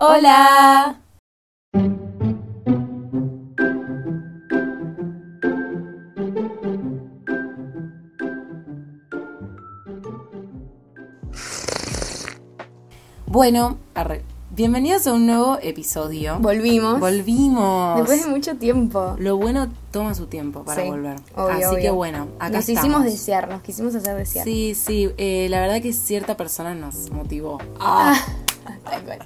Hola. Bueno, arre. bienvenidos a un nuevo episodio. Volvimos. Volvimos. Después de mucho tiempo. Lo bueno toma su tiempo para Sí, volver. obvio, Así que bueno, acá Nos estamos. hicimos desear, nos quisimos hacer desear. Sí, sí, eh, la verdad que cierta persona nos motivó. Ah, tal cual.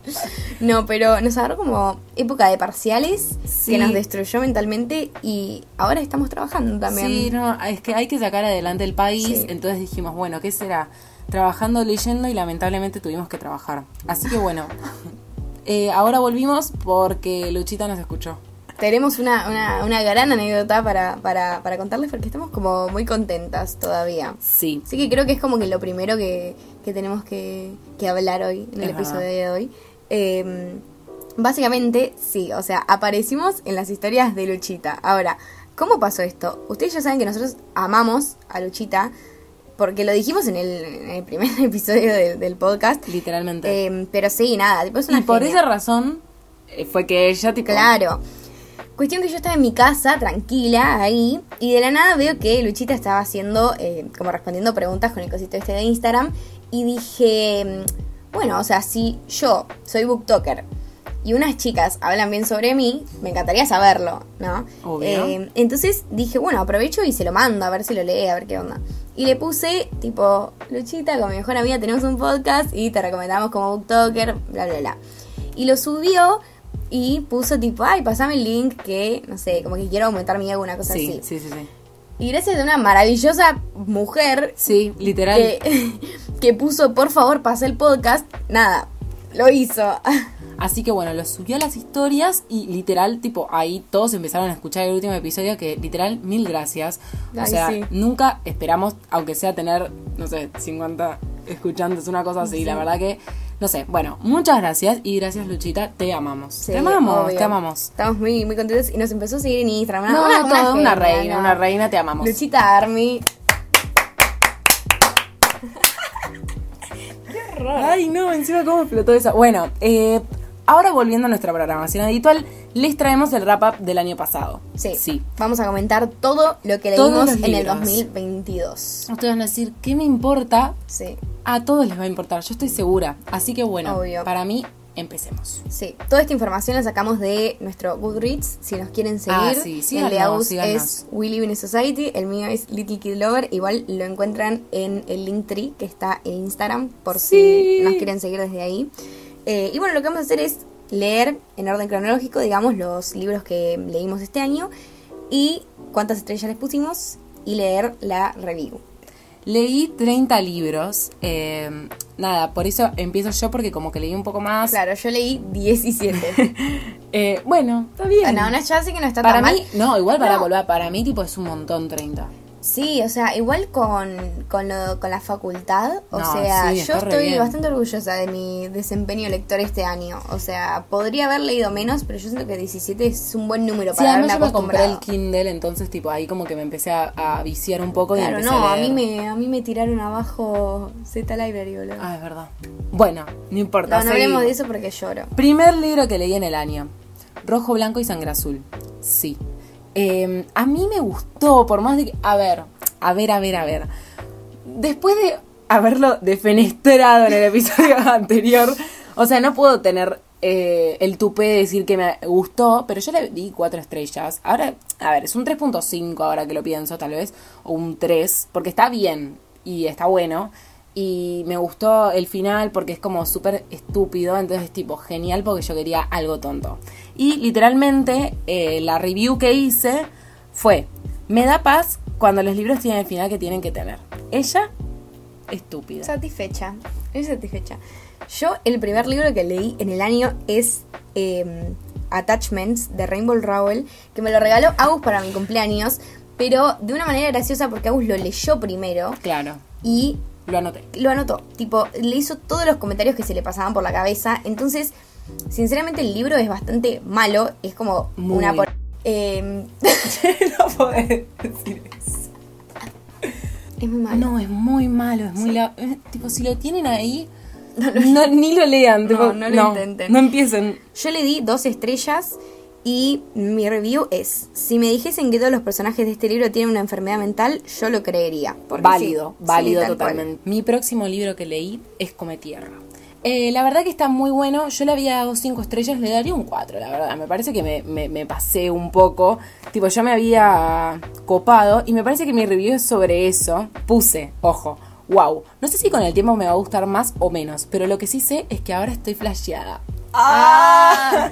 No, pero nos agarró como época de parciales Sí. que nos destruyó mentalmente y ahora estamos trabajando también. Sí, no, es que hay que sacar adelante el país, Sí. entonces dijimos, bueno, ¿qué será? Trabajando, leyendo y lamentablemente tuvimos que trabajar. Así que bueno, eh, ahora volvimos porque Luchita nos escuchó. Tenemos una, una, una gran anécdota para, para, para contarles porque estamos como muy contentas todavía. Sí, Así que creo que es como que lo primero que, que tenemos que, que hablar hoy, en el Es episodio verdad. de hoy. Eh, básicamente, sí, o sea, aparecimos en las historias de Luchita. Ahora, ¿cómo pasó esto? Ustedes ya saben que nosotros amamos a Luchita, porque lo dijimos en el, en el primer episodio del- del podcast. literalmente. Eh, pero sí, nada, tipo, es una y por esa razón eh, fue que ella, tipo... Claro. Cuestión que yo estaba en mi casa, tranquila, ahí, y de la nada veo que Luchita estaba haciendo, eh, como respondiendo preguntas con el cosito este de Instagram, y dije, mm, bueno, o sea, si yo soy booktoker y unas chicas hablan bien sobre mí, me encantaría saberlo, ¿no? Obvio. Eh, entonces dije, bueno, aprovecho y se lo mando, a ver si lo lee, a ver qué onda. Y le puse, tipo, Luchita, con mi mejor amiga tenemos un podcast y te recomendamos como booktoker, bla, bla, bla. Y lo subió y puso tipo, ay, pasame el link que, no sé, como que quiero aumentar mi ego, una cosa Sí, así. sí, sí, sí. Y gracias a una maravillosa mujer Sí, literal. que, que puso, por favor, pasa el podcast, nada, lo hizo. Así que bueno, lo subió a las historias y literal, tipo, ahí todos empezaron a escuchar el último episodio que literal, mil gracias. O sea, sí. nunca esperamos, aunque sea tener, no sé, 50 escuchantes, una cosa así. La verdad que, no sé, bueno, muchas gracias y gracias Luchita, te amamos. Sí, te amamos, obvio. te amamos. Estamos muy, muy contentos y nos empezó a seguir en Instagram. Una, No, una, todo, una reina, ¿no? una reina, te amamos. Luchita Army. Ay, no, encima cómo explotó eso. Bueno, eh, ahora volviendo a nuestra programación habitual, les traemos el wrap up del año pasado. Sí. Sí. Vamos a comentar todo lo que leímos en el libros. 2022. Ustedes van a decir, ¿qué me importa? Sí. A todos les va a importar, yo estoy segura. Así que bueno, Obvio. para mí, empecemos. Sí, toda esta información la sacamos de nuestro Goodreads. Si nos quieren seguir, Ah, sí, el de Agus es We Live in a Society, el mío es Little Kid Lover. Igual lo encuentran en el Linktree que está en Instagram por Sí. si nos quieren seguir desde ahí. Eh, y bueno, lo que vamos a hacer es leer en orden cronológico, digamos, los libros que leímos este año y cuántas estrellas les pusimos y leer la review. Leí 30 libros. eh, nada, por eso empiezo yo porque como que leí un poco más. Claro, yo leí 17. Eh, bueno, está bien. no, no, ya sé que no está para tan mí, mal. no, igual para No. volver, para mí tipo es un montón 30. Sí, o sea, igual con, con, lo, con la facultad, o No, sea, sí, yo estoy bien. bastante orgullosa de mi desempeño lector este año. O sea, podría haber leído menos, pero yo siento que 17 es un buen número Sí, para además yo me compré el. Kindle, entonces tipo ahí como que me empecé a, a viciar un poco y empecé no, a a leer. mí, me, a mí me tiraron abajo Z Library, boludo. Ah, es verdad. Bueno, no importa. no, no hablemos de eso porque lloro. Primer libro que leí en el año. Rojo, blanco y sangre azul. Sí. Eh, a mí me gustó, por más de que... A ver, a ver, a ver, a ver. Después de haberlo defenestrado en el episodio anterior, o sea, no puedo tener eh, el tupé de decir que me gustó, pero yo le di cuatro estrellas. Ahora, a ver, es un 3.5 ahora que lo pienso, tal vez, o un 3, porque está bien y está bueno. Y me gustó el final porque es como súper estúpido, entonces tipo genial porque yo quería algo tonto. Y literalmente eh, la review que hice fue, me da paz cuando los libros tienen el final que tienen que tener. Ella, estúpida. Satisfecha, estoy satisfecha. Yo, el primer libro que leí en el año es eh, Attachments de Rainbow Rowell, que me lo regaló Agus para mi cumpleaños, pero de una manera graciosa porque Agus lo leyó primero Claro, y lo anoté. lo anotó. Tipo, le hizo todos los comentarios que se le pasaban por la cabeza. Entonces, sinceramente, el libro es bastante malo. Es como Muy. una. por- Eh, no podés decir eso. es muy malo. No, es muy malo, es muy la- Tipo, si lo tienen ahí, No, ni lo lean. No, no lo intenten. No empiecen. Yo le di dos estrellas y mi review es, si me dijesen que todos los personajes de este libro tienen una enfermedad mental, yo lo creería. Porque Válido, sí, válido sí, cual. totalmente. Mi próximo libro que leí es Come Tierra. Eh, la verdad que está muy bueno. Yo le había dado cinco estrellas, le daría un 4, la verdad. Me parece que me, me- me pasé un poco. Tipo, yo me había copado y me parece que mi review es sobre eso. Puse, ojo, wow. No sé si con el tiempo me va a gustar más o menos, pero lo que sí sé es que ahora estoy flasheada. ¡Ah!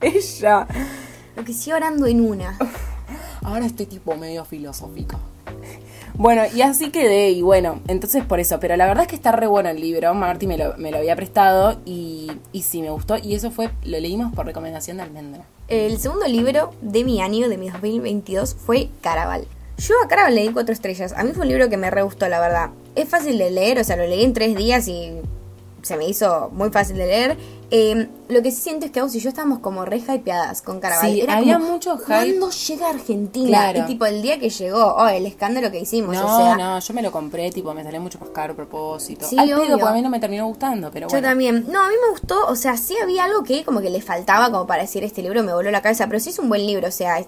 Ella. Lo que sigo orando en una. Ahora estoy tipo medio filosófica. Bueno, y así quedé, y bueno, entonces por eso, pero la verdad es que está re bueno el libro, Marty me lo, me lo había prestado y, y sí me gustó, y eso fue, lo leímos por recomendación de Almendra. El segundo libro de mi año, de mi 2022, fue Caraval. Yo a Caraval le di cuatro estrellas. A mí fue un libro que me re gustó, la verdad. Es fácil de leer, o sea, lo leí en tres días y se me hizo muy fácil de leer. Eh, lo que sí siento es que Agus y yo estábamos como re hypeadas con. Sí, Era había como, mucho hype. ¿Cuándo llega a Argentina? Claro. Y tipo, el día que llegó, oh, el escándalo que hicimos, No, o sea... no, yo me lo compré, tipo, me salió mucho más caro a propósito. Sí, Al pedo, a mí no me terminó gustando, pero Yo bueno. también. No, a mí me gustó, o sea, sí había algo que como que le faltaba como para decir este libro me voló la cabeza, pero sí es un buen libro, o sea,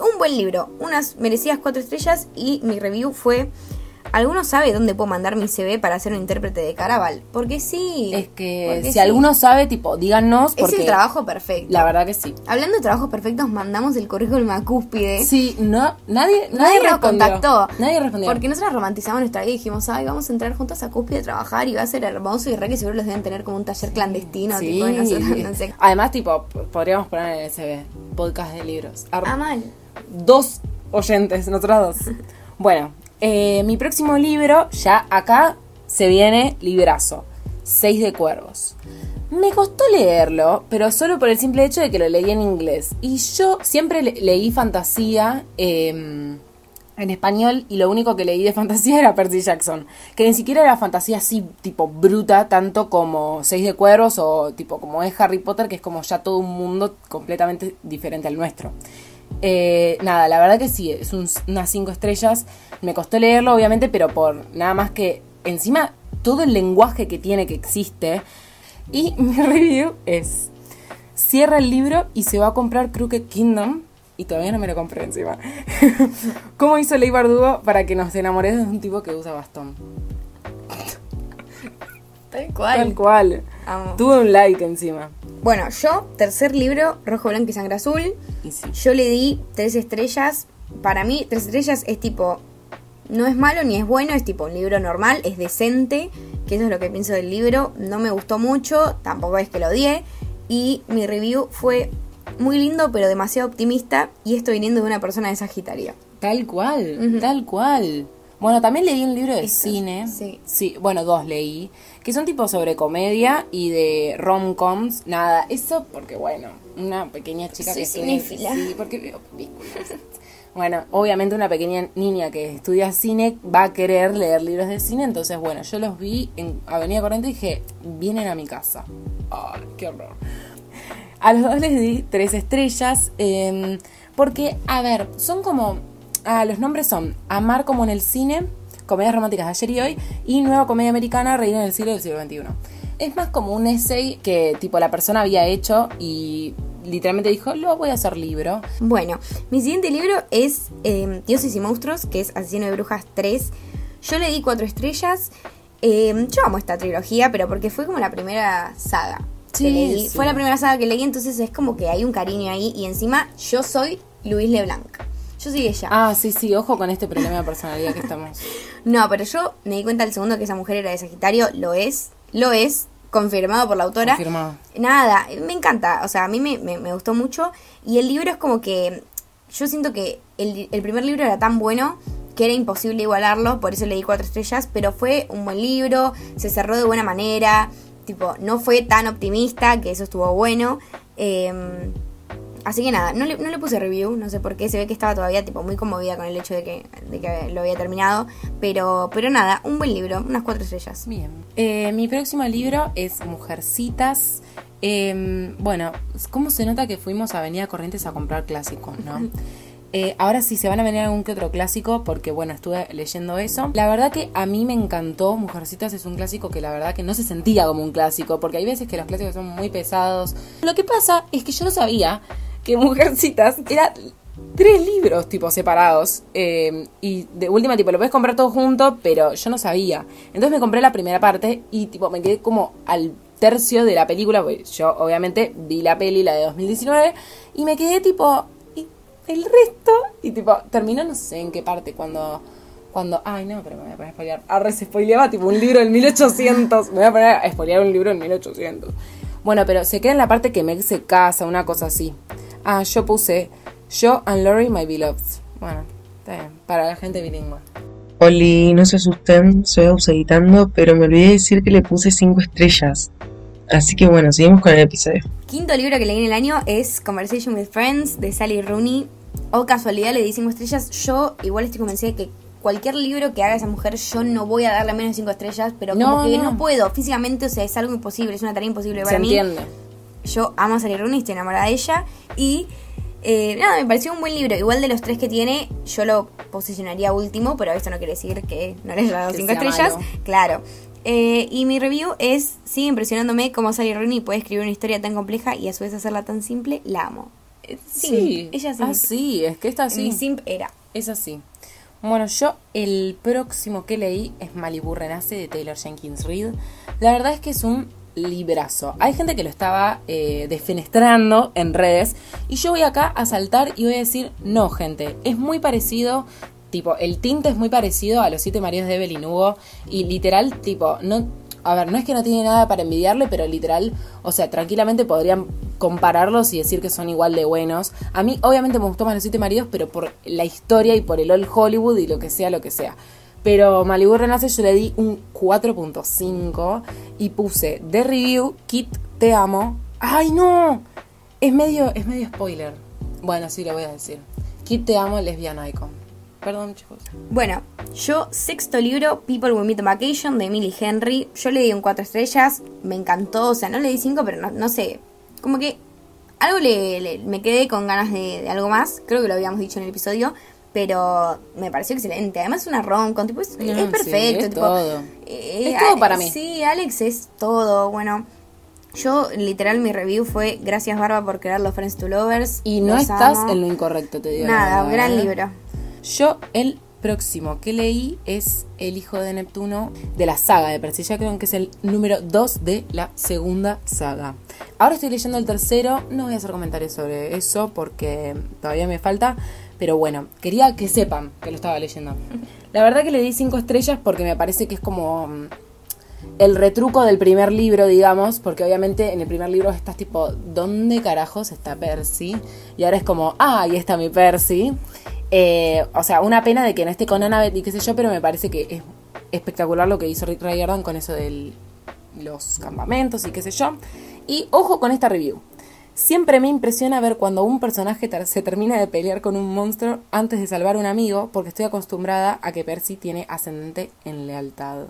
un buen libro, unas merecidas cuatro estrellas y mi review fue, ¿alguno sabe dónde puedo mandar mi CV para ser un intérprete de Caraval? Porque sí. Es que si sí. alguno sabe, tipo, díganos, porque Es el trabajo perfecto. la verdad que sí. Hablando de trabajos perfectos, mandamos el currículum a Cúspide. Sí, no, nadie, nadie, Nadie nos respondió. contactó. Nadie respondió. Porque nosotros romantizamos nuestra vida y dijimos, ay, vamos a entrar juntos a Cúspide a trabajar y va a ser hermoso y re que seguro los deben tener como un taller clandestino, Sí. tipo nosotros, no sé. Además, tipo, podríamos poner en el CV podcast de libros. Ar- Ah, mal. dos oyentes, nosotros dos. Bueno, eh, mi próximo libro, ya acá se viene librazo. Seis de cuervos. Me costó leerlo, pero solo por el simple hecho de que lo leí en inglés. Y yo siempre le- leí fantasía eh, en español y lo único que leí de fantasía era Percy Jackson. Que ni siquiera era fantasía así, tipo bruta, tanto como Seis de Cuervos o tipo como es Harry Potter, que es como ya todo un mundo completamente diferente al nuestro. Eh, nada, la verdad que sí, es un- unas cinco estrellas. Me costó leerlo, obviamente, pero por nada más que encima todo el lenguaje que tiene que existe. Y mi review es: cierra el libro y se va a comprar Crooked Kingdom. Y todavía no me lo compré encima. ¿Cómo hizo Ley Bardugo para que nos enamoremos de un tipo que usa bastón? Tal Tal cual. Amo. Tuve un like encima. Bueno, yo, tercer libro, Rojo, Blanco y Sangre Azul. Y sí. Yo le di tres estrellas. Para mí, tres estrellas es tipo. No es malo ni es bueno, es tipo un libro normal, es decente, que eso es lo que pienso del libro. No me gustó mucho, tampoco es que lo odié. Y mi review fue muy lindo, pero demasiado optimista. Y esto viniendo de una persona de Sagitario. Tal cual, tal cual. Bueno, también leí un libro de Estos, cine. sí. bueno, dos leí. Que son tipo sobre comedia y de rom-coms. Nada, eso porque, bueno, una pequeña chica Soy que estudia- cinéfila. Sí, porque veo películas. Bueno, obviamente una pequeña niña que estudia cine va a querer leer libros de cine. Entonces, bueno, yo los vi en Avenida Corriente y dije, vienen a mi casa. Ay, qué horror. A los dos les di tres estrellas. eh, porque, a ver, son como. Ah, los nombres son Amar como en el cine, Comedias románticas de ayer y hoy, y Nueva Comedia Americana, Reina del siglo del siglo XXI. Es más como un essay que, tipo, la persona había hecho y literalmente dijo: Lo voy a hacer libro. Bueno, mi siguiente libro es eh, Dioses y Monstruos, que es Asesino de Brujas 3. Yo le di cuatro estrellas. Eh, yo amo esta trilogía, pero porque fue como la primera saga Sí, que leí. sí. Fue la primera saga que leí, entonces es como que hay un cariño ahí. Y encima, yo soy Luis Leblanc. Yo soy ella. Ah, sí, sí, ojo con este problema de personalidad que estamos. No, pero yo me di cuenta al segundo que esa mujer era de Sagitario. Lo es, lo es, confirmado por la autora. Confirmado. Nada, me encanta. O sea, a mí me, me- me gustó mucho. Y el libro es como que. Yo siento que el, el primer libro era tan bueno que era imposible igualarlo. Por eso le di cuatro estrellas. Pero fue un buen libro. Se cerró de buena manera. Tipo, no fue tan optimista. Que eso estuvo bueno. Eh, Así que nada, no le, no le puse review, no sé por qué, se ve que estaba todavía tipo muy conmovida con el hecho de que, de que lo había terminado, pero, pero nada, un buen libro, unas cuatro estrellas. Bien. Eh, mi próximo libro es Mujercitas. Eh, bueno, ¿cómo se nota que fuimos a Avenida Corrientes a comprar clásicos, no? Eh, ahora sí se van a venir algún que otro clásico porque bueno, estuve leyendo eso. La verdad que a mí me encantó. Mujercitas es un clásico que la verdad que no se sentía como un clásico porque hay veces que los clásicos son muy pesados. Lo que pasa es que yo no sabía que Mujercitas era tres libros tipo separados eh, y de última tipo lo puedes comprar todo junto pero yo no sabía. Entonces me compré la primera parte y tipo me quedé como al tercio de la película porque yo obviamente vi la peli la de 2019 y me quedé tipo y el resto y tipo terminó no sé en qué parte cuando cuando ay no pero me voy a poner a spoilear. Ahora se spoileaba tipo un libro del 1800 me voy a poner a spoilear un libro del 1800 bueno pero se queda en la parte que Meg se casa una cosa así ah yo puse yo and Lori, my beloved. Bueno, está bien. Para la gente bilingüe. Oli, no se asusten, soy auseditando, pero me olvidé de decir que le puse 5 estrellas. Así que bueno, seguimos con el episodio. Quinto libro que leí en el año es Conversation with Friends de Sally Rooney. O casualidad le di 5 estrellas. Yo igual estoy convencida de que cualquier libro que haga esa mujer, yo no voy a darle menos de 5 estrellas, pero como No, que no. no. puedo. Físicamente, o sea, es algo imposible, es una tarea imposible para Se mí. entiende. Yo amo a Sally Rooney, estoy enamorada de ella. Y eh, nada, me pareció un buen libro. Igual de los tres que tiene, yo lo posicionaría último, pero esto no quiere decir que no le haya dado Que 5 sea estrellas. malo. Claro. Eh, y mi review es, sigue impresionándome cómo Sally Rooney puede escribir una historia tan compleja y a su vez hacerla tan simple. La amo. Eh, Sí, ella sí. Ah, sí, es que está así. Mi simp era. Es así. Bueno, yo el próximo que leí es Malibu Renace de Taylor Jenkins Reid. La verdad es que es un librazo. Hay gente que lo estaba eh, defenestrando en redes y yo voy acá a saltar y voy a decir, no gente, es muy parecido, tipo, el tinte es muy parecido a Los Siete Maridos de Evelyn Hugo y literal, tipo, no... A ver, no es que no tiene nada para envidiarle, pero literal, o sea, tranquilamente podrían compararlos y decir que son igual de buenos. A mí, obviamente, me gustó más Los Siete Maridos, pero por la historia y por el Old Hollywood y lo que sea, lo que sea. Pero Malibu Renace yo le di un 4.5 y puse de review, Kit, te amo. ¡Ay, no! Es medio, es medio spoiler. Bueno, sí, lo voy a decir. Kit, te amo, lesbian icon. Perdón, chicos. Bueno, yo, sexto libro, People Will Meet on Vacation de Emily Henry. Yo le di un 4 estrellas, me encantó, o sea, no le di 5, pero no, no sé, como que algo le, le- me quedé con ganas de, de algo más, creo que lo habíamos dicho en el episodio, pero me pareció excelente. Además, es una tipo, es, sí, perfecto. es tipo, todo. eh, Es todo para mí. Sí, Alex es todo. Bueno, yo literal mi review fue Gracias Barba por crear los Friends to Lovers. Y no estás amo. en lo incorrecto, te digo. Nada, gran ¿eh? libro. Yo, el próximo que leí es El hijo de Neptuno de la saga de Percy Jackson, que es el número 2 de la segunda saga. Ahora estoy leyendo el tercero, no voy a hacer comentarios sobre eso porque todavía me falta, pero bueno, quería que sepan que lo estaba leyendo. La verdad que le di 5 estrellas porque me parece que es como mm, el retruco del primer libro, digamos, porque obviamente en el primer libro estás tipo, ¿dónde carajos está Percy? Y ahora es como, ah, ahí está mi Percy. Eh, o sea, una pena de que no esté con Annabeth y qué sé yo, pero me parece que es espectacular lo que hizo Rick Riordan con eso de los campamentos y qué sé yo. Y ojo con esta review. Siempre me impresiona ver cuando un personaje se termina de pelear con un monstruo antes de salvar a un amigo, porque estoy acostumbrada a que Percy tiene ascendente en lealtad.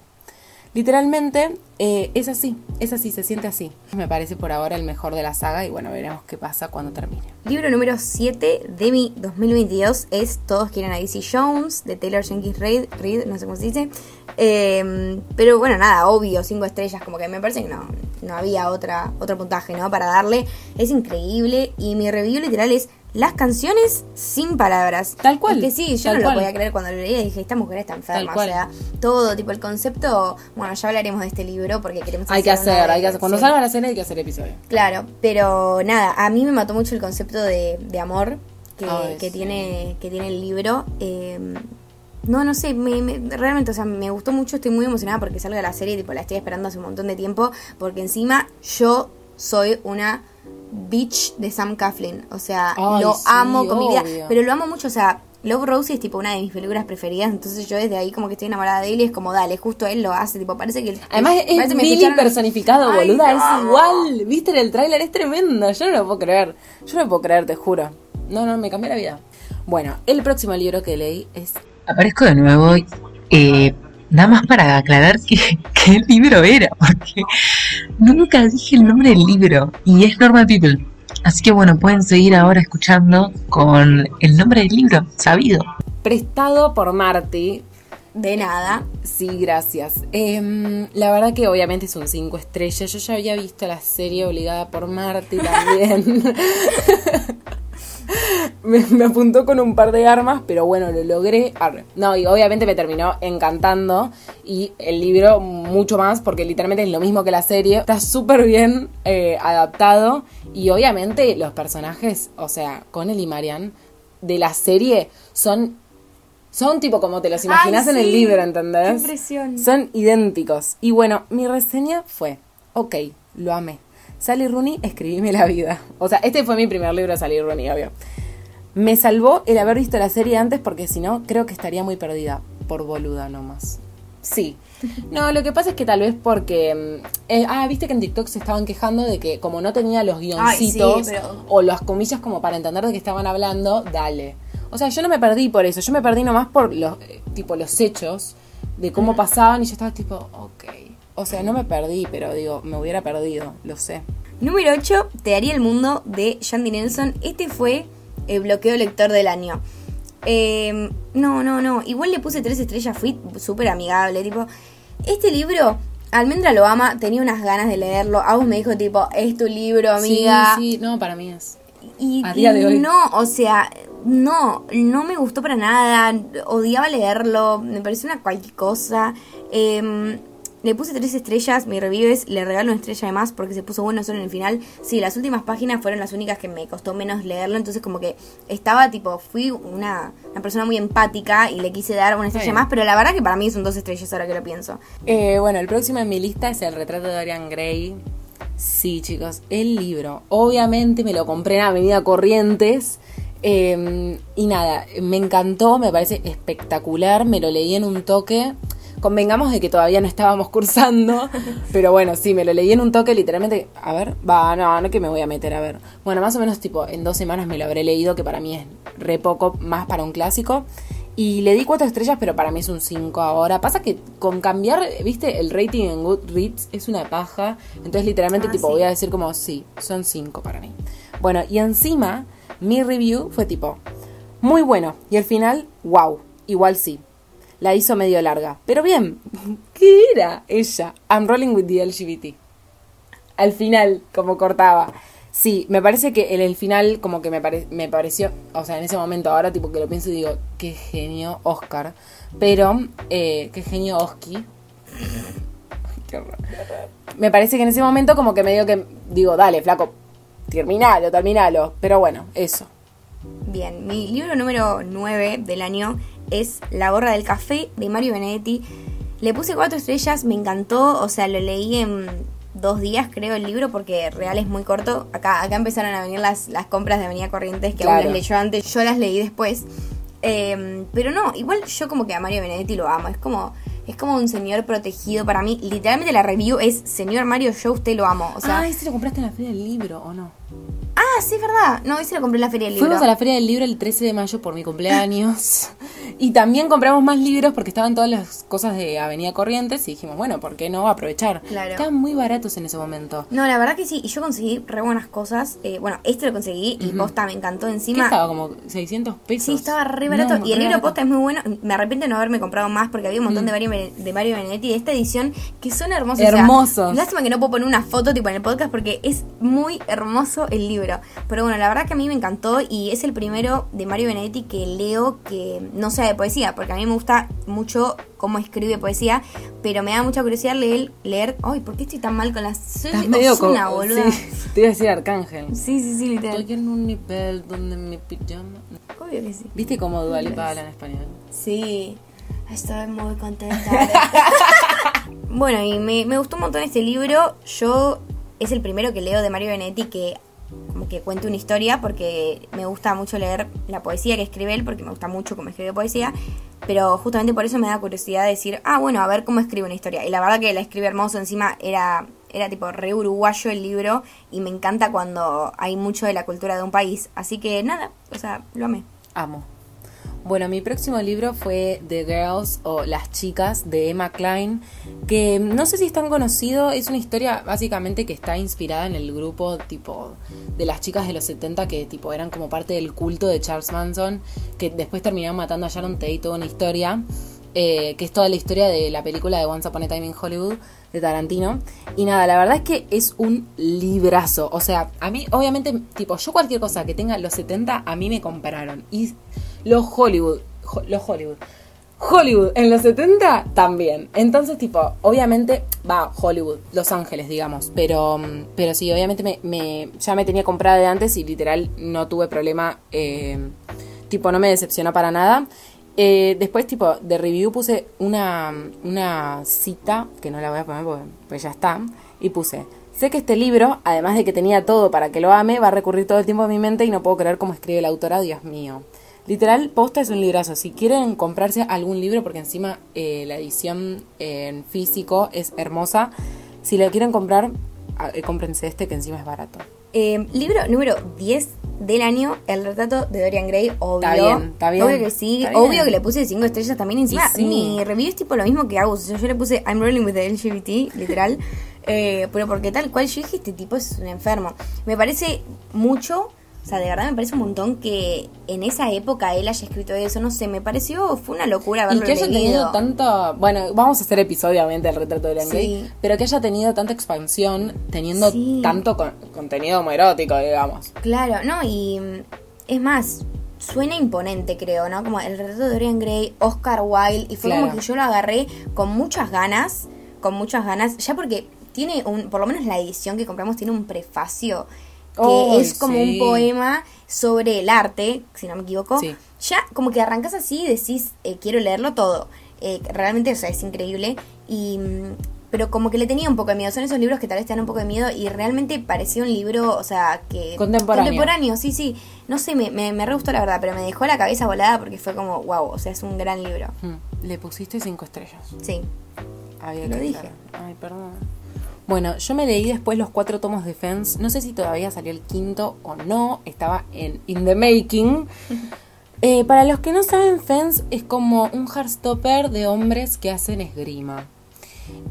Literalmente eh, es así, es así, se siente así. Me parece por ahora el mejor de la saga y bueno, veremos qué pasa cuando termine. Libro número 7 de mi 2022 es Todos quieren a DC Jones de Taylor Jenkins Reid, Reid, no sé cómo se dice. Eh, pero bueno, nada, obvio, 5 estrellas, como que me parece que no, no había otra, otro puntaje, ¿no? Para darle. Es increíble y mi review literal es las canciones sin palabras. Tal cual, Es que sí, yo no lo podía creer cuando lo leí y dije, esta mujer está enferma. O sea, todo, tipo el concepto, bueno, ya hablaremos de este libro porque queremos Hay que hacer hay que hacer. Cuando salga la serie hay que hacer episodio. Claro, pero nada, a mí me mató mucho el concepto de, de amor que, Ay, que sí. tiene, que tiene el libro. Eh, no, no sé, me, me- realmente, o sea, me gustó mucho, estoy muy emocionada porque salga la serie, tipo, la estoy esperando hace un montón de tiempo, porque encima yo soy una bitch de Sam Coughlin, o sea, Ay, lo sí, amo con mi vida, pero lo amo mucho, o sea, Love Rosie es tipo una de mis películas preferidas, entonces yo desde ahí como que estoy enamorada de él y es como, dale, justo él lo hace, tipo, parece que... Además es parece Billy escucharon- personificado, Ay, boluda, no. es igual. ¿Viste en el tráiler? Es tremendo. Yo no lo puedo creer. Yo no lo puedo creer, te juro. No, no, me cambió la vida. Bueno, el próximo libro que leí es Aparezco de nuevo. Eh, nada más para aclarar qué, qué libro era, porque nunca dije el nombre del libro. Y es Normal People. Así que bueno, pueden seguir ahora escuchando con el nombre del libro, sabido. Prestado por Marty. De nada. Sí, gracias. Em, la verdad que obviamente es un 5 estrellas. Yo ya había visto la serie obligada por Marty también. me, apuntó con un par de armas, pero bueno, lo logré. No, y obviamente me terminó encantando. Y el libro mucho más, porque literalmente es lo mismo que la serie. Está súper bien eh, adaptado. Y obviamente los personajes, o sea, con el y Marian, de la serie son son tipo como te los imaginas en el libro, ¿entendés? Son idénticos. Y bueno, mi reseña fue, ok, lo amé. Sally Rooney, escribíme la vida. O sea, este fue mi primer libro de Sally Rooney, obvio. Me salvó el haber visto la serie antes porque si no, creo que estaría muy perdida. Por boluda nomás. Sí. No, lo que pasa es que tal vez porque... Mm, eh, ah, viste que en TikTok se estaban quejando de que como no tenía los guioncitos o las comillas como para entender de qué estaban hablando, dale. O sea, yo no me perdí por eso, yo me perdí nomás por los, eh, tipo, los hechos de cómo pasaban y yo estaba tipo, ok. O sea, no me perdí, pero digo, me hubiera perdido, lo sé. Número 8, Te haría el mundo de Shandy Nelson. Este fue el bloqueo lector del año. Em, no, no, no. Igual le puse tres estrellas, fui súper amigable. Tipo, este libro, Almendra lo ama, tenía unas ganas de leerlo. Aún me dijo, tipo, es tu libro, amiga. Sí, sí, no, para mí es. Y, A día de hoy. no, o sea, no, no me gustó para nada. Odiaba leerlo, me pareció una cualquier cosa. Eh, le puse tres estrellas, mi revives, le regalo una estrella de más porque se puso bueno solo en el final. Sí, las últimas páginas fueron las únicas que me costó menos leerlo, entonces como que estaba tipo, fui una, persona muy empática y le quise dar una estrella más, pero la verdad que para mí son dos estrellas ahora que lo pienso. Eh, bueno, el próximo en mi lista es el retrato de Dorian Gray. Sí, chicos, el libro. Obviamente me lo compré en Avenida Corrientes. Em, y nada, me encantó, me parece espectacular, me lo leí en un toque convengamos de que todavía no estábamos cursando, pero bueno, sí, me lo leí en un toque, literalmente, a ver, va, no, no que me voy a meter, a ver. Bueno, más o menos tipo en dos semanas me lo habré leído, que para mí es re poco, más para un clásico. Y le di cuatro estrellas, pero para mí es un cinco ahora. Pasa que con cambiar, viste, el rating en Goodreads es una paja. Entonces, literalmente, ah, tipo, voy a decir como, sí, son cinco para mí. Bueno, y encima, mi review fue tipo, muy bueno. Y al final, wow, igual sí la hizo medio larga. Pero bien, ¿qué era ella? I'm rolling with the LGBT. Al final, como cortaba. Sí, me parece que en el final como que me, me pareció, o sea, en ese momento ahora tipo que lo pienso y digo, qué genio Oscar. Pero, eh, qué genio Oski. qué. Me parece que en ese momento como que me digo que, digo, dale, flaco, terminalo, terminalo. Pero bueno, eso. Bien, mi libro número 9 del año es La gorra del café de Mario Benedetti. Le puse cuatro estrellas, me encantó, o sea, lo leí en dos días creo el libro porque real es muy corto. Acá, acá empezaron a venir las, las compras de Avenida Corrientes que aún las leyó antes, yo las leí después. Em, pero no, igual yo como que a Mario Benedetti lo amo, es como es como un señor protegido para mí. Literalmente la review es Señor Mario, yo usted lo amo. O sea, ah, ¿ese lo compraste en la feria del libro o no? Ah, sí, es verdad. No, ese lo compré en la Feria del Libro. Fuimos a la Feria del Libro el 13 de mayo por mi cumpleaños. y también compramos más libros porque estaban todas las cosas de Avenida Corrientes y dijimos, bueno, ¿por qué no aprovechar? Claro. Estaban muy baratos en ese momento. No, la verdad que sí. Y yo conseguí re buenas cosas. Eh, bueno, este lo conseguí y posta me encantó encima. estaba como 600 pesos. Sí, estaba re barato. y el libro posta es muy bueno. Me arrepiento de no haberme comprado más porque había un montón de, Mario, de Mario Benedetti de esta edición que son hermosos. Hermosos. lástima que no puedo poner una foto tipo en el podcast porque es muy hermoso el libro. Pero bueno, la verdad que a mí me encantó y es el primero de Mario Benedetti que leo que no sea de poesía, porque a mí me gusta mucho cómo escribe poesía, pero me da mucha curiosidad leer, leer ay, ¿por qué estoy tan mal con las... Soy medio una boluda. te iba a decir Arcángel. Sí, sí, sí, literal. Estoy en un nivel donde mi pijama... Obvio que sí. ¿Viste cómo Dualipa habla en español? Sí. Estoy muy contenta. bueno, y me, me gustó un montón este libro. Yo es el primero que leo de Mario Benedetti que como que cuente una historia porque me gusta mucho leer la poesía que escribe él, porque me gusta mucho cómo escribe poesía, pero justamente por eso me da curiosidad decir, ah, bueno, a ver cómo escribe una historia. Y la verdad que la escribe hermoso, encima era, era tipo re uruguayo el libro y me encanta cuando hay mucho de la cultura de un país. Así que nada, o sea, lo amé. Amo. Bueno, mi próximo libro fue The Girls o Las Chicas de Emma Klein, que no sé si es tan conocido, es una historia básicamente que está inspirada en el grupo tipo de las chicas de los 70 que tipo eran como parte del culto de Charles Manson, que después terminaron matando a Sharon Tate, toda una historia, eh, que es toda la historia de la película de Once Upon a Time in Hollywood de Tarantino. Y nada, la verdad es que es un librazo. O sea, a mí, obviamente, tipo, yo cualquier cosa que tenga los 70, a mí me compraron. Y los Hollywood, los Hollywood. Hollywood en los 70 también. Entonces, tipo, obviamente, va, Hollywood, Los Ángeles, digamos. Pero, pero sí, obviamente me, me, ya me tenía comprada de antes y literal no tuve problema. Eh, tipo, no me decepcionó para nada. Eh, después, tipo, de review puse una, una cita, que no la voy a poner porque pues ya está, y puse, sé que este libro, además de que tenía todo para que lo ame, va a recurrir todo el tiempo a mi mente y no puedo creer cómo escribe la autora, Dios mío. Literal, Posta es un librazo. Si quieren comprarse algún libro, porque encima eh, la edición en físico es hermosa, si lo quieren comprar, eh, cómprense este que encima es barato. Eh, libro número 10 del año, El retrato de Dorian Gray, obvio. Está bien, está bien. Obvio que sí, obvio bien. que le puse 5 estrellas también. Encima, sí. mi review es tipo lo mismo que Agus. O sea, yo le puse I'm rolling with the LGBT, literal. Eh, pero porque tal cual yo dije, este tipo es un enfermo. Me parece mucho, o sea, de verdad me parece un montón que en esa época él haya escrito eso. No sé, me pareció, fue una locura Y haberlo que haya leído. tenido tanta. Bueno, vamos a hacer episodio obviamente del retrato de Dorian Sí. Gray, pero que haya tenido tanta expansión, teniendo Sí. tanto con- contenido homoerótico, digamos. Claro, no, y es más, suena imponente, creo, ¿no? Como el retrato de Dorian Gray, Oscar Wilde, y fue Claro. como que yo lo agarré con muchas ganas, con muchas ganas, ya porque tiene un, por lo menos la edición que compramos tiene un prefacio que es como sí. un poema sobre el arte, si no me equivoco. Sí. Ya como que arrancas así y decís, eh, quiero leerlo todo. Eh, realmente, o sea, es increíble. Y, mm, pero como que le tenía un poco de miedo. Son esos libros que tal vez te dan un poco de miedo y realmente parecía un libro, o sea, que... Contemporáneo. Contemporáneo, sí, sí. No sé, me, me, me re gustó la verdad, pero me dejó la cabeza volada porque fue como, wow, o sea, es un gran libro. Hmm. Le pusiste cinco estrellas. Sí. Había Lo que dije. Ay, perdón. Bueno, yo me leí después los cuatro tomos de Fence. No sé si todavía salió el quinto o no. Estaba en In the Making. Eh, para los que no saben, Fence es como un hardstopper de hombres que hacen esgrima.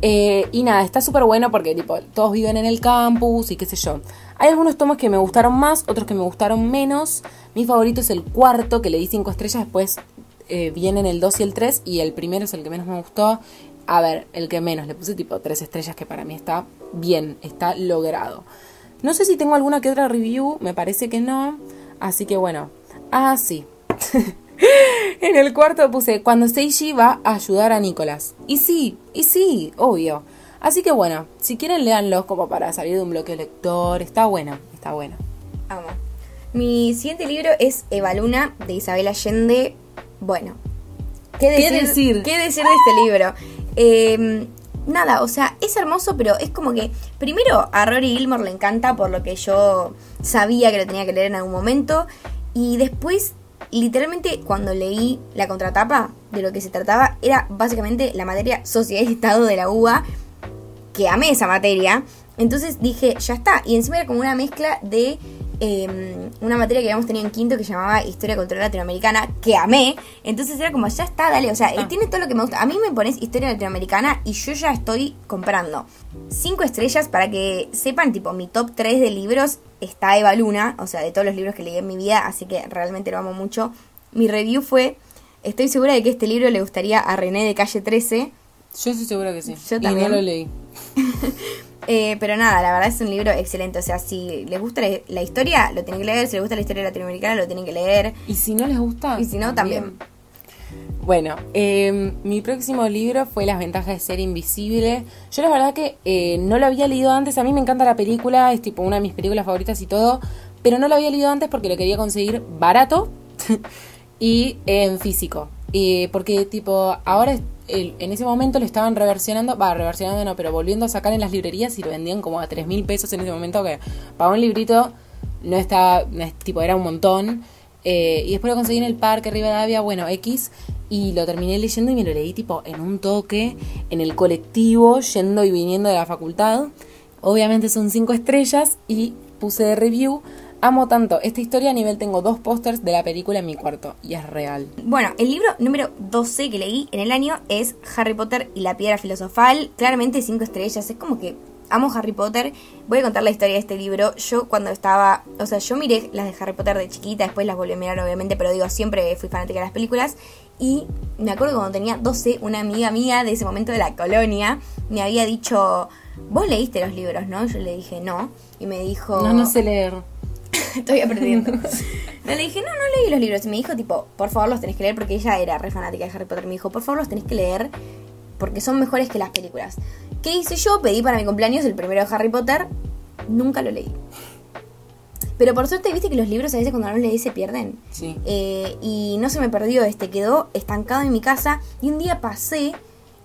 Eh, y nada, está súper bueno porque tipo, todos viven en el campus y qué sé yo. Hay algunos tomos que me gustaron más, otros que me gustaron menos. Mi favorito es el cuarto, que le di cinco estrellas. Después eh, vienen el 2 y el 3 y el primero es el que menos me gustó. A ver, el que menos, le puse tipo tres estrellas que para mí está bien, está logrado. No sé si tengo alguna que otra review, me parece que no. Así que bueno. Ah, sí. en el cuarto puse cuando Seiji va a ayudar a Nicolás. Y sí, y sí, obvio. Así que bueno, si quieren léanlos como para salir de un bloque lector. Está bueno, está bueno. Amo. Mi siguiente libro es Eva Luna de Isabel Allende. Bueno, ¿qué ¿Qué decir? ¿qué decir de este libro? Eh, nada, o sea, es hermoso, pero es como que primero a Rory Gilmore le encanta por lo que yo sabía que lo tenía que leer en algún momento. Y después, literalmente, cuando leí la contratapa de lo que se trataba, era básicamente la materia Sociedad y Estado de la UBA que amé esa materia. Entonces dije, ya está. Y encima era como una mezcla de eh, una materia que habíamos tenido en quinto que llamaba Historia Cultural Latinoamericana, que amé. Entonces era como, ya está, dale. O sea, Ah. tiene todo lo que me gusta. A mí me pones Historia Latinoamericana y yo ya estoy comprando. Cinco estrellas para que sepan, tipo, mi top 3 de libros está Eva Luna. O sea, de todos los libros que leí en mi vida. Así que realmente lo amo mucho. Mi review fue, estoy segura de que este libro le gustaría a René de Calle 13. Yo estoy segura que sí. Yo y también. no lo leí. Eh, pero nada, la verdad es un libro excelente. O sea, si les gusta la, la historia, lo tienen que leer. Si les gusta la historia latinoamericana, lo tienen que leer. Y si no les gusta. Y si no, también. Bueno, eh, mi próximo libro fue Las ventajas de ser invisible. Yo la verdad que eh, no lo había leído antes. A mí me encanta la película, es tipo una de mis películas favoritas y todo. Pero no lo había leído antes porque lo quería conseguir barato y en físico. Y porque tipo, ahora el- en ese momento lo estaban reversionando, va, reversionando no, pero volviendo a sacar en las librerías y lo vendían como a 3 mil pesos en ese momento que para un librito no estaba, tipo, era un montón. Eh, y después lo conseguí en el parque Rivadavia, bueno, X, y lo terminé leyendo y me lo leí tipo en un toque, en el colectivo, yendo y viniendo de la facultad. Obviamente son cinco estrellas y puse de review Amo tanto esta historia a nivel tengo dos pósters de la película en mi cuarto y es real. Bueno, el libro número 12 que leí en el año es Harry Potter y la piedra filosofal. Claramente cinco estrellas, es como que amo Harry Potter. Voy a contar la historia de este libro. Yo cuando estaba, o sea, yo miré las de Harry Potter de chiquita, después las volví a mirar obviamente, pero digo, siempre fui fanática de las películas. Y me acuerdo cuando tenía 12, una amiga mía de ese momento de la colonia me había dicho, vos leíste los libros, ¿no? Yo le dije, no. Y me dijo... No, no sé leer. Estoy aprendiendo. No le dije, no, no leí los libros. Y me dijo, tipo, por favor los tenés que leer, porque ella era re fanática de Harry Potter. Me dijo, por favor los tenés que leer, porque son mejores que las películas. ¿Qué hice yo? Pedí para mi cumpleaños el primero de Harry Potter. Nunca lo leí. Pero por suerte, viste que los libros a veces cuando no los lees se pierden. Sí. Eh, y no se me perdió este, quedó estancado en mi casa. Y un día pasé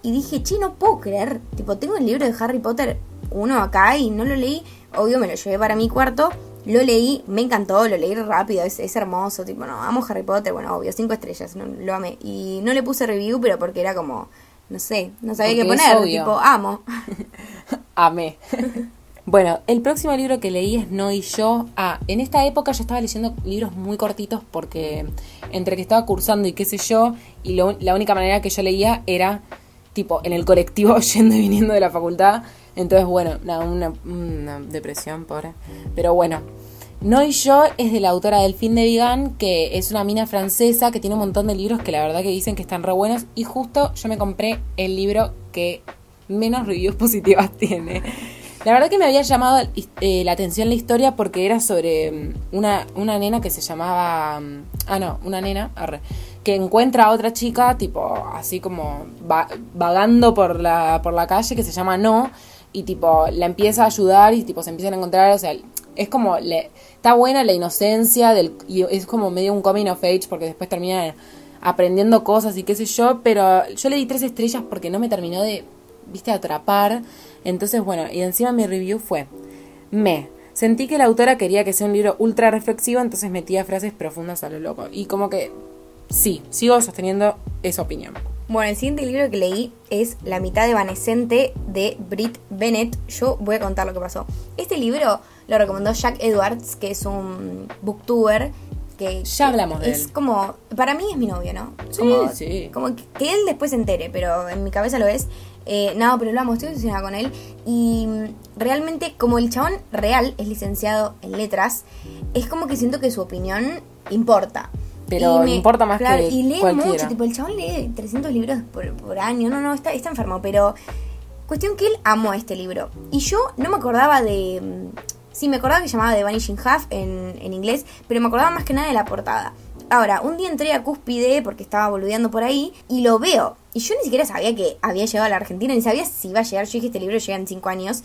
y dije, che, no puedo creer. Tipo, tengo el libro de Harry Potter uno acá y no lo leí. Obvio, me lo llevé para mi cuarto. Lo leí, me encantó, lo leí rápido, es, es hermoso, tipo, no, amo Harry Potter, bueno, obvio, cinco estrellas, no, lo amé. Y no le puse review, pero porque era como, no sé, no sabía Porque qué poner, obvio. tipo, amo. Amé. bueno, el próximo libro que leí es No y yo. Ah, en esta época yo estaba leyendo libros muy cortitos porque entre que estaba cursando y qué sé yo, y lo- la única manera que yo leía era tipo en el colectivo yendo y viniendo de la facultad. Entonces, bueno, nada, una, una depresión, pobre. Pero bueno. No y yo es de la autora del fin de Vigan, que es una mina francesa que tiene un montón de libros que la verdad que dicen que están re buenos. Y justo yo me compré el libro que menos reviews positivas tiene. La verdad que me había llamado eh, la atención la historia porque era sobre mm, una, una nena que se llamaba... mm, Ah, no, una nena, arre, que encuentra a otra chica, tipo, así como va- vagando por la, por la calle, que se llama No, y tipo, la empieza a ayudar y tipo, se empiezan a encontrar, o sea, es como, le, está buena la inocencia, del, y es como medio un coming of age, porque después termina aprendiendo cosas y qué sé yo, pero yo le di tres estrellas porque no me terminó de, viste, atrapar. Entonces, bueno, y encima mi review fue, me, sentí que la autora quería que sea un libro ultra reflexivo, entonces metía frases profundas a lo loco. Y como que, sí, sigo sosteniendo esa opinión. Bueno, el siguiente libro que leí es La mitad evanescente de Brit Bennett. Yo voy a contar lo que pasó. Este libro lo recomendó Jack Edwards, que es un booktuber que Ya hablamos de es él. como para mí es mi novio, ¿no? Sí, como, sí. Como que, que él después se entere, pero en mi cabeza lo es. Eh, no, pero lo amo, estoy obsesionada con él. Y realmente, como el chabón real es licenciado en letras, es como que siento que su opinión importa. Pero Y importa más que Y lee cualquiera. mucho, tipo, el chabón lee 300 libros por, por año. No, no, está, está enfermo, pero... Cuestión que él amó este libro. Y yo no me acordaba de... mm, Sí, me acordaba que llamaba The Vanishing Half en, en inglés, pero me acordaba más que nada de la portada. Ahora, un día entré a Cúspide porque estaba boludeando por ahí y lo veo. Y yo ni siquiera sabía que había llegado a la Argentina, ni sabía si iba a llegar. Yo dije, este libro llega en 5 años.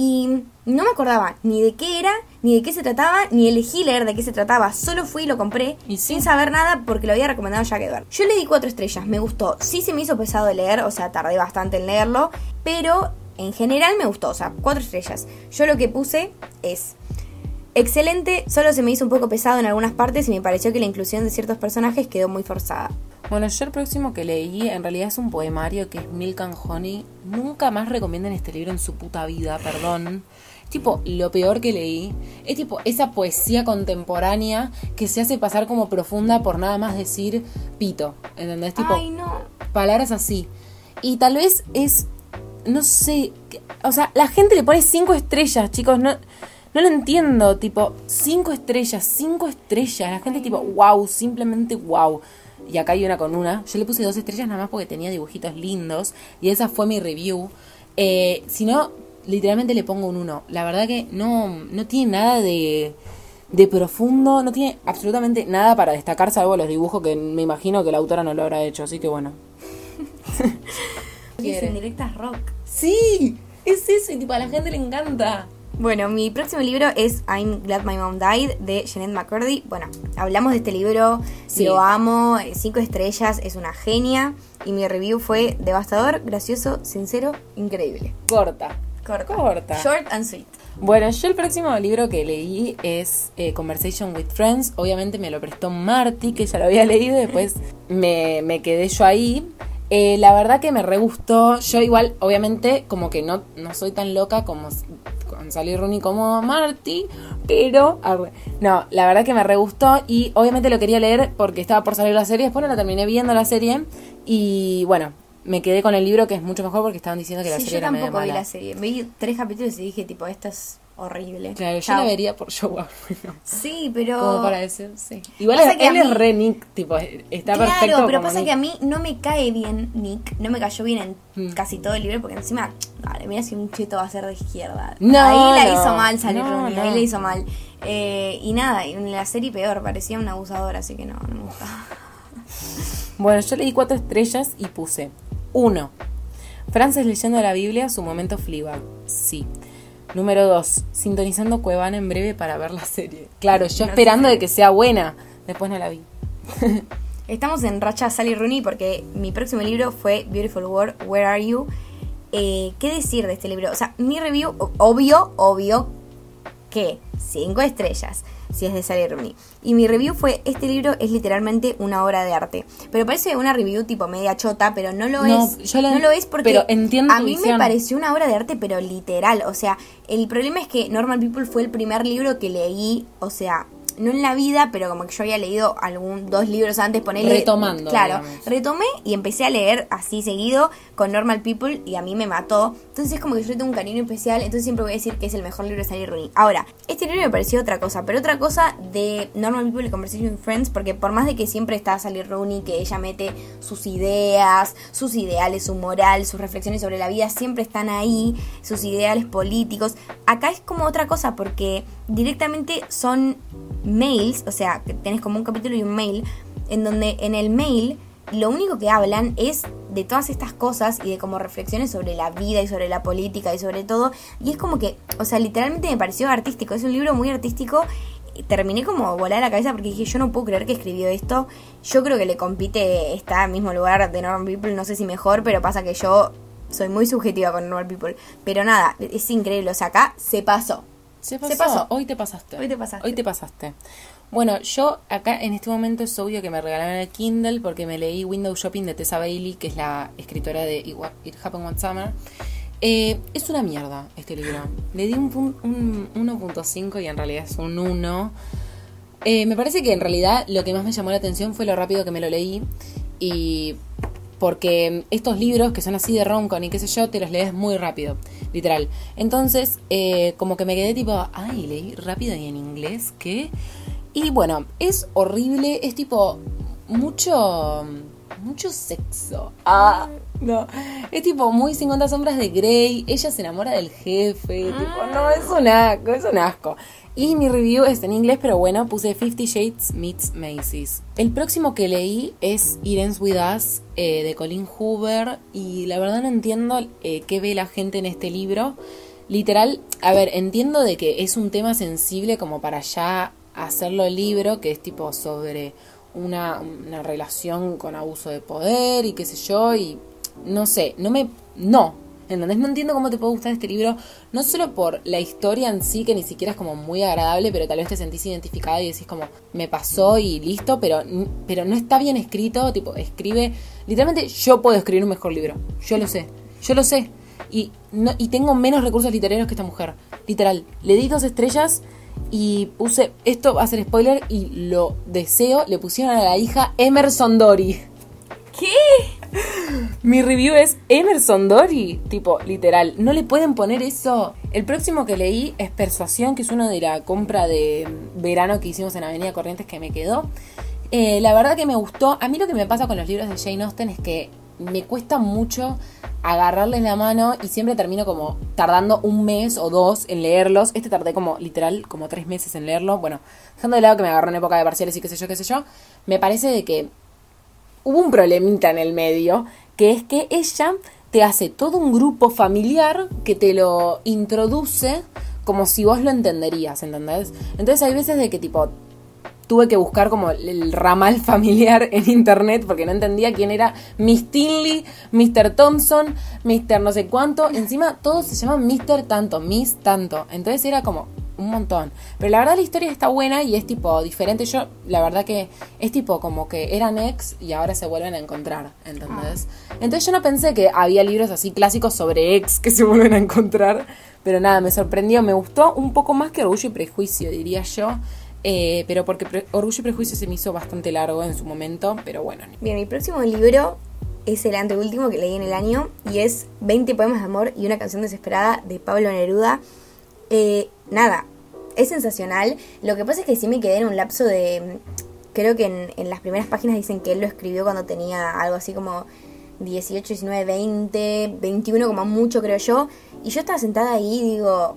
Y no me acordaba ni de qué era, ni de qué se trataba, ni elegí leer de qué se trataba. Solo fui y lo compré Y sí. sin saber nada porque lo había recomendado Jack Edward. Yo le di cuatro estrellas, me gustó. Sí se me hizo pesado de leer, o sea, tardé bastante en leerlo, pero en general me gustó, o sea, cuatro estrellas. Yo lo que puse es excelente, solo se me hizo un poco pesado en algunas partes y me pareció que la inclusión de ciertos personajes quedó muy forzada. Bueno, yo el próximo que leí en realidad es un poemario que es Milk and Honey. Nunca más recomienden este libro en su puta vida, perdón. Tipo lo peor que leí. Es tipo esa poesía contemporánea que se hace pasar como profunda por nada más decir pito. ¿Entendés? Tipo Ay, no. palabras así. Y tal vez es, no sé, o sea, la gente le pone cinco estrellas, chicos, no, no lo entiendo, tipo, cinco estrellas, cinco estrellas, la gente tipo, wow, simplemente wow. Y acá hay una con una, yo le puse dos estrellas nada más porque tenía dibujitos lindos y esa fue mi review. Eh, si no, literalmente le pongo un uno. La verdad que no, no tiene nada de, de profundo, no tiene absolutamente nada para destacar salvo los dibujos que me imagino que la autora no lo habrá hecho, así que bueno. Es en directas rock. Sí, es eso, y tipo a la gente le encanta. Bueno, mi próximo libro es I'm Glad My Mom Died de Jeanette McCurdy. Bueno, hablamos de este libro, Sí. lo amo, eh, cinco estrellas, es una genia. Y mi review fue devastador, gracioso, sincero, increíble. Corta. Corta. Corta. Short and sweet. Bueno, yo el próximo libro que leí es eh, Conversation with Friends. Obviamente me lo prestó Marty, que ya lo había leído, y después me, me quedé yo ahí. Eh, la verdad que me re gustó. Yo igual, obviamente, como que no, no soy tan loca como con Sally Rooney como Marty, pero no, la verdad que me re gustó y obviamente lo quería leer porque estaba por salir la serie, después no la terminé viendo la serie y bueno, me quedé con el libro que es mucho mejor porque estaban diciendo que la Sí, serie yo era medio vi la serie. Vi tres capítulos y dije, tipo, esto es horrible. Claro, yo Chao. la vería por Joe bueno, Sí, pero... Como para decir, sí. Igual Pasa él, que es re Nick, tipo, está claro, perfecto. pero como pasa Nick. que a mí no me cae bien Nick, no me cayó bien en Mm. casi todo el libro, porque encima, dale, mira si un cheto va a ser de izquierda. No, ahí la no, hizo mal Sally no, Rooney, ahí la hizo mal. Eh, y nada, en la serie peor, parecía un abusador, así que no, no me gustaba. Bueno, yo le di cuatro estrellas y puse uno. Frances leyendo la Biblia, su momento Fleabag. Sí. Número dos. Sintonizando Cuevana en breve para ver la serie. Claro, yo No esperando de que sea buena. Después no la vi. Estamos en racha Sally Rooney porque mi próximo libro fue Beautiful World, Where Are You? Eh, ¿Qué decir de este libro? O sea, mi review, obvio, obvio que cinco estrellas, si es de Sally Rooney. Y mi review fue, este libro es literalmente una obra de arte. Pero parece una review tipo media chota, pero no lo No, es. yo la- no lo es porque pero entiendo a mí me pareció una obra de arte, pero literal. O sea, el problema es que Normal People fue el primer libro que leí, o sea... No en la vida, pero como que yo había leído algún dos libros antes, ponerle. Retomando, Claro, digamos. retomé y empecé a leer así seguido con Normal People y a mí me mató. Entonces es como que yo tengo un cariño especial, entonces siempre voy a decir que es el mejor libro de Sally Rooney. Ahora, este libro me pareció otra cosa, pero otra cosa de Normal People y Conversation with Friends, porque por más de que siempre está Sally Rooney, que ella mete sus ideas, sus ideales, su moral, sus reflexiones sobre la vida, siempre están ahí, sus ideales políticos. Acá es como otra cosa, porque directamente son mails, o sea, que tenés como un capítulo y un mail, en donde en el mail lo único que hablan es de todas estas cosas y de como reflexiones sobre la vida y sobre la política y sobre todo. Y es como que, o sea, literalmente me pareció artístico. Es un libro muy artístico. Terminé como volar la cabeza porque dije, yo no puedo creer que escribió esto. Yo creo que le compite, está al mismo lugar de Normal People, no sé si mejor, pero pasa que yo soy muy subjetiva con Normal People. Pero nada, es increíble. O sea, acá se pasó. Se Se pasó. Hoy te pasaste. Hoy te pasaste. Hoy te pasaste. Bueno, yo acá en este momento es obvio que me regalaron el Kindle porque me leí Window Shopping de Tessa Bailey, que es la escritora de It Happened One Summer. Eh, es una mierda este libro. Le di un, un 1.5 y en realidad es un 1. Eh, me parece que en realidad lo que más me llamó la atención fue lo rápido que me lo leí y porque estos libros que son así de roncon y qué sé yo, te los lees muy rápido, literal. Entonces, eh, como que me quedé tipo, ay, leí rápido y en inglés, ¿qué? Y bueno, es horrible, es tipo mucho, mucho sexo. Ah, no. Es tipo muy 50 sombras de Grey, ella se enamora del jefe, tipo, no, es un asco, es un asco. Y mi review es en inglés, pero bueno, puse Fifty Shades Meets Macy's. El próximo que leí es It Ends With Us eh, de Colin Hoover y la verdad no entiendo eh, qué ve la gente en este libro. Literal, a ver, entiendo de que es un tema sensible como para ya hacerlo el libro, que es tipo sobre una relación con abuso de poder y qué sé yo, y no sé, no me... No, ¿entendés? No entiendo cómo te puede gustar este libro, no solo por la historia en sí, que ni siquiera es como muy agradable, pero tal vez te sentís identificada y decís como, me pasó y listo, pero, pero no está bien escrito, tipo, escribe... Literalmente yo puedo escribir un mejor libro, yo lo sé, yo lo sé. Y, no, y tengo menos recursos literarios que esta mujer. Literal. Le di dos estrellas y puse. Esto va a ser spoiler y lo deseo. Le pusieron a la hija Emerson Dory. ¿Qué? Mi review es Emerson Dory. Tipo, literal. No le pueden poner eso. El próximo que leí es Persuasión, que es uno de la compra de verano que hicimos en Avenida Corrientes que me quedó. Eh, la verdad que me gustó. A mí lo que me pasa con los libros de Jane Austen es que me cuesta mucho agarrarles la mano y siempre termino como tardando un mes o dos en leerlos. Este tardé como literal como tres meses en leerlo. Bueno, dejando de lado que me agarró en época de parciales y qué sé yo, qué sé yo. Me parece de que hubo un problemita en el medio, que es que ella te hace todo un grupo familiar que te lo introduce como si vos lo entenderías, ¿entendés? Entonces hay veces de que tipo tuve que buscar como el ramal familiar en internet porque no entendía quién era Miss Tinley, Mr. Thompson, Mr. no sé cuánto. Encima todos se llaman Mr. tanto, Miss tanto. Entonces era como, un montón. Pero la verdad la historia está buena y es tipo diferente. Yo, la verdad que es tipo como que eran ex y ahora se vuelven a encontrar, ¿entendés? Entonces yo no pensé que había libros así clásicos sobre ex que se vuelven a encontrar. Pero nada, me sorprendió, me gustó un poco más que Orgullo y Prejuicio, diría yo. Eh, pero porque Orgullo y Prejuicio se me hizo bastante largo en su momento, pero bueno. Bien, mi próximo libro es el anteúltimo que leí en el año y es 20 poemas de amor y una canción desesperada de Pablo Neruda. Eh, nada, es sensacional. Lo que pasa es que sí me quedé en un lapso de... Creo que en, en las primeras páginas dicen que él lo escribió cuando tenía algo así como 18, 19, 20, 21 como mucho creo yo. Y yo estaba sentada ahí y digo,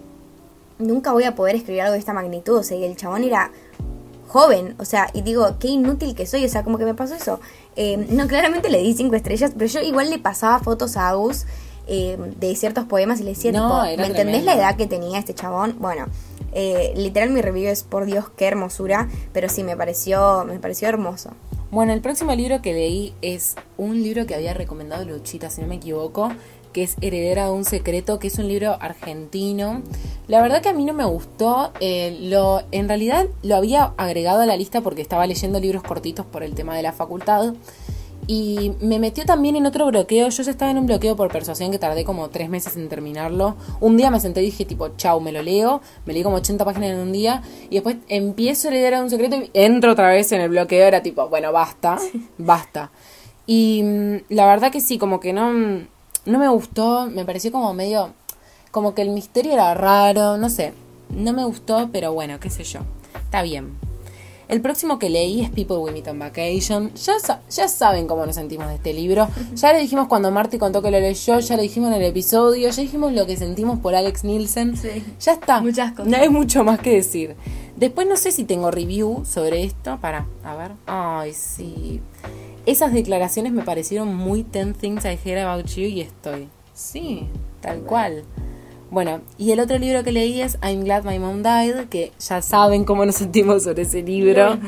nunca voy a poder escribir algo de esta magnitud. O sea, y el chabón era joven, o sea, y digo, qué inútil que soy, o sea, como que me pasó eso. Eh, no, claramente le di cinco estrellas, pero yo igual le pasaba fotos a Agus eh, de ciertos poemas y le decía, No, tipo, ¿me entendés la edad que tenía este chabón? Bueno, eh, literal mi review es, por Dios, qué hermosura, pero sí, me pareció, me pareció hermoso. Bueno, el próximo libro que leí es un libro que había recomendado Luchita, si no me equivoco, que es Heredera de un secreto, que es un libro argentino. La verdad que a mí no me gustó. eh, lo, en realidad lo había agregado a la lista porque estaba leyendo libros cortitos por el tema de la facultad. Y me metió también en otro bloqueo. Yo ya estaba en un bloqueo por persuasión que tardé como tres meses en terminarlo. Un día me senté y dije tipo, chau, me lo leo. Me leí como 80 páginas en un día. Y después empiezo a leer a un secreto y entro otra vez en el bloqueo. Era tipo, bueno, basta, basta. Y mm, la verdad que sí, como que no, mm, no me gustó. Me pareció como medio, como que el misterio era raro. No sé, no me gustó, pero bueno, qué sé yo. Está bien. El próximo que leí es People We Meet on Vacation. Ya, sa- ya saben cómo nos sentimos de este libro. Ya lo dijimos cuando Marty contó que lo leyó, ya lo dijimos en el episodio, ya dijimos lo que sentimos por Alex Nielsen. Sí. Ya está. Muchas cosas. No hay mucho más que decir. Después no sé si tengo review sobre esto. Para, a ver. Ay, sí. Esas declaraciones me parecieron muy 10 Things I Heard About You y estoy. Sí, tal cual. Bueno, y el otro libro que leí es I'm Glad My Mom Died, que ya saben cómo nos sentimos sobre ese libro.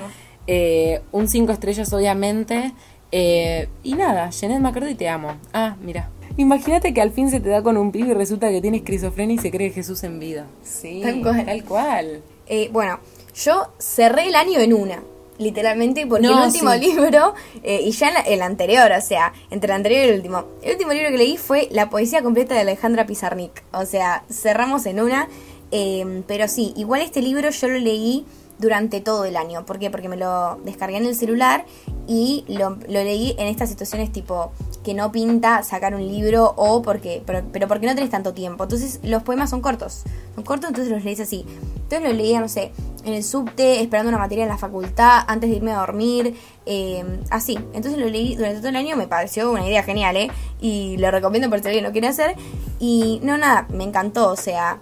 Eh, un cinco estrellas, obviamente. Eh, y nada, Jeanette McCurdy te amo. Ah, mira. Imagínate que al fin se te da con un pibe y resulta que tiene esquizofrenia y se cree Jesús en vida. Sí, Tal cual. Tal cual. Eh, bueno, yo cerré el año en una, literalmente, porque No, el último sí. libro, eh, y ya en la- el anterior, o sea, entre el anterior y el último, el último libro que leí fue La poesía completa de Alejandra Pizarnik. O sea, cerramos en una, eh, pero sí, igual este libro yo lo leí durante todo el año. ¿Por qué? Porque me lo descargué en el celular y lo, leí en estas situaciones tipo que no pinta sacar un libro o porque pero, porque no tenés tanto tiempo. Entonces los poemas son cortos. Son cortos, entonces los leís así. Entonces los leía, no sé, en el subte, esperando una materia en la facultad, antes de irme a dormir, eh, así. Entonces lo leí durante todo el año, me pareció una idea genial, ¿eh? Y lo recomiendo por si alguien lo quiere hacer. Y no, nada, me encantó, o sea,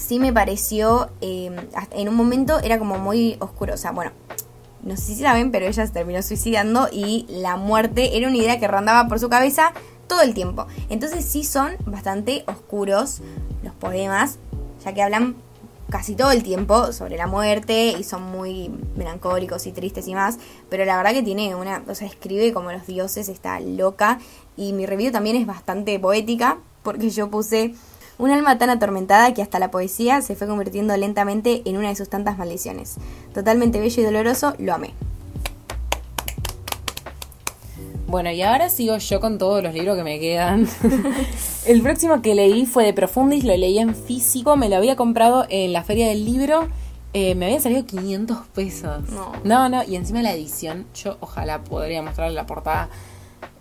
sí me pareció, hasta- en un momento era como muy oscuro, o sea, bueno, no sé si saben, pero ella se terminó suicidando y la muerte era una idea que rondaba por su cabeza todo el tiempo. Entonces sí son bastante oscuros los poemas, ya que hablan casi todo el tiempo sobre la muerte y son muy melancólicos y tristes y más, pero la verdad que tiene una, o sea, escribe como los dioses, está loca y mi review también es bastante poética porque yo puse un alma tan atormentada que hasta la poesía se fue convirtiendo lentamente en una de sus tantas maldiciones. Totalmente bello y doloroso, lo amé. Bueno, y ahora sigo yo con todos los libros que me quedan. el próximo que leí fue de Profundis, lo leí en físico, me lo había comprado en la feria del libro. eh, me había salido 500 pesos. No. no, no, y encima la edición, yo ojalá podría mostrarle la portada,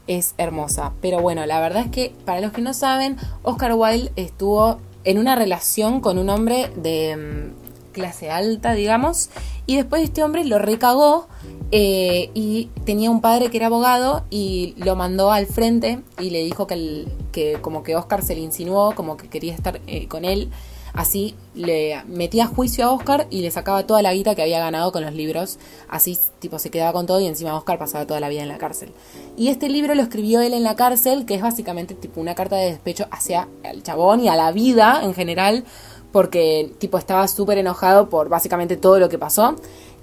es hermosa. Pero bueno, la verdad es que, para los que no saben, Oscar Wilde estuvo en una relación con un hombre de mm, clase alta, digamos, y después este hombre lo recagó eh, y tenía un padre que era abogado y lo mandó al frente y le dijo que, el- que como que Oscar se le insinuó, como que quería estar eh, con él. Así le metía juicio a Oscar y le sacaba toda la guita que había ganado con los libros. Así, tipo, se quedaba con todo y encima Oscar pasaba toda la vida en la cárcel. Y este libro lo escribió él en la cárcel, que es básicamente tipo una carta de despecho hacia el chabón y a la vida en general, porque tipo estaba súper enojado por básicamente todo lo que pasó.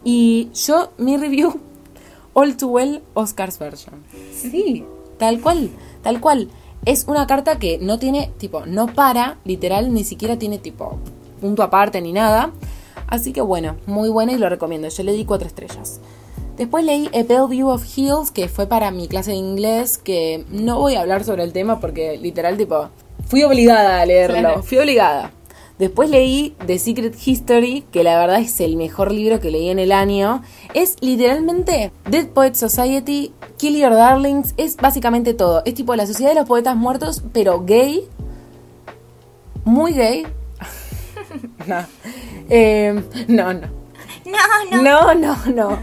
Y yo, mi review, All Too Well Oscar's Version. Sí, tal cual, tal cual. Es una carta que no tiene, tipo, no para, literal, ni siquiera tiene, tipo, punto aparte ni nada. Así que bueno, muy bueno y lo recomiendo. Yo le di cuatro estrellas. Después leí A Bellevue of Hills, que fue para mi clase de inglés, que no voy a hablar sobre el tema porque literal tipo, fui obligada a leerlo, fui obligada. Después leí The Secret History, que la verdad es el mejor libro que leí en el año. Es literalmente Dead Poets Society, Kill Your Darlings, es básicamente todo. Es tipo la sociedad de los poetas muertos, pero gay. Muy gay. no. Eh, no, no. No, no. No, no, no.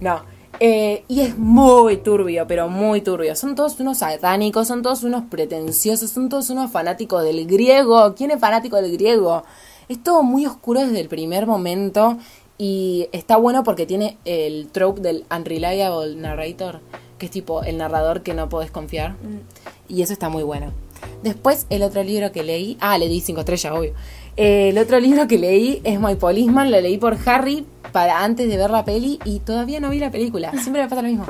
No. Eh, y es muy turbio, pero muy turbio. Son todos unos satánicos, son todos unos pretenciosos, son todos unos fanáticos del griego. ¿Quién es fanático del griego? Es todo muy oscuro desde el primer momento y está bueno porque tiene el trope del unreliable narrator, que es tipo el narrador que no podés confiar. Y eso está muy bueno. Después, el otro libro que leí. Ah, le di cinco estrellas, obvio. Eh, el otro libro que leí es My Policeman. Lo leí por Harry para antes de ver la peli y todavía no vi la película. Siempre me pasa lo mismo.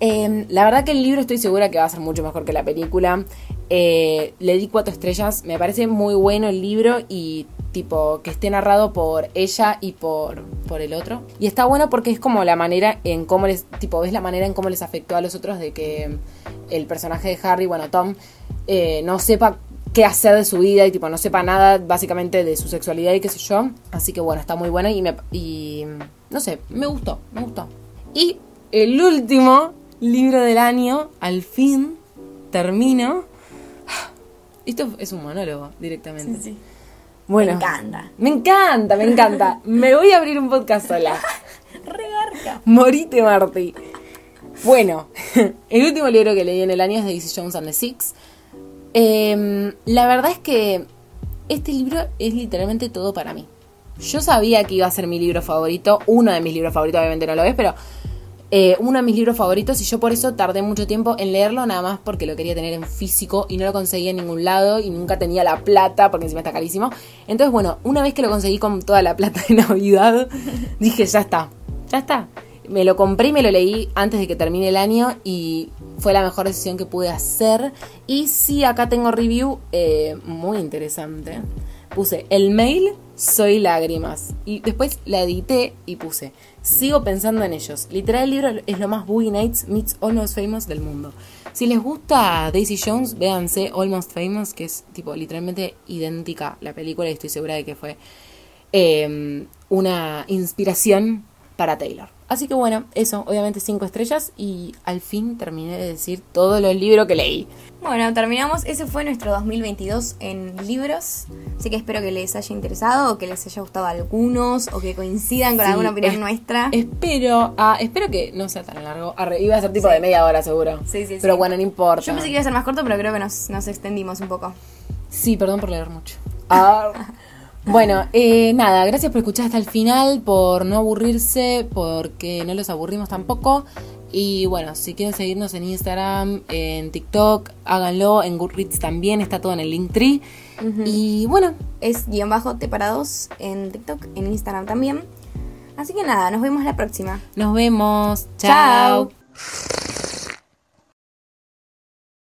Eh, la verdad que el libro estoy segura que va a ser mucho mejor que la película. Eh, le di cuatro estrellas. Me parece muy bueno el libro y tipo que esté narrado por ella y por, por el otro. Y está bueno porque es como la manera en cómo les, tipo, ves la manera en cómo les afectó a los otros de que el personaje de Harry, bueno, Tom, eh, no sepa qué hacer de su vida y tipo no sepa nada básicamente de su sexualidad y qué sé yo. Así que bueno, está muy bueno y me y no sé, me gustó, me gustó. Y el último libro del año, al fin termino. Esto es un monólogo directamente. Sí, sí. Bueno, Me encanta. Me encanta, me encanta. me voy a abrir un podcast sola. Regarca. Morite Marty. Bueno, el último libro que leí en el año es Daisy Jones and the Six. Em, la verdad es que este libro es literalmente todo para mí. Yo sabía que iba a ser mi libro favorito, uno de mis libros favoritos, obviamente no lo es, pero eh, uno de mis libros favoritos y yo por eso tardé mucho tiempo en leerlo, nada más porque lo quería tener en físico y no lo conseguía en ningún lado y nunca tenía la plata porque encima está carísimo. Entonces, bueno, una vez que lo conseguí con toda la plata de Navidad, dije, ya está, ya está. Me lo compré y me lo leí antes de que termine el año y fue la mejor decisión que pude hacer. Y sí, acá tengo review eh, muy interesante. Puse el mail, soy lágrimas. Y después la edité y puse, sigo pensando en ellos. Literal, el libro es lo más Boogie Nights meets Almost Famous del mundo. Si les gusta Daisy Jones, véanse Almost Famous, que es tipo literalmente idéntica la película y estoy segura de que fue eh, una inspiración para Taylor. Así que bueno, eso, obviamente cinco estrellas y al fin terminé de decir todos los libros que leí. Bueno, terminamos. Ese fue nuestro 2022 en libros. Así que espero que les haya interesado o que les haya gustado algunos o que coincidan con Sí, alguna opinión es- nuestra. Espero, ah, espero que no sea tan largo. Arre, iba a ser tipo de media hora seguro. Sí, sí, Pero sí. bueno, no importa. Yo pensé que iba a ser más corto, pero creo que nos, nos extendimos un poco. Sí, perdón por leer mucho. Ah, bueno, eh, nada, gracias por escuchar hasta el final, por no aburrirse, porque no los aburrimos tampoco. Y bueno, si quieren seguirnos en Instagram, en TikTok, háganlo, en Goodreads también, está todo en el link tree. Y bueno, Es guion bajo T para dos en TikTok, en Instagram también. Así que nada, nos vemos la próxima. nos vemos. Chao. Chao.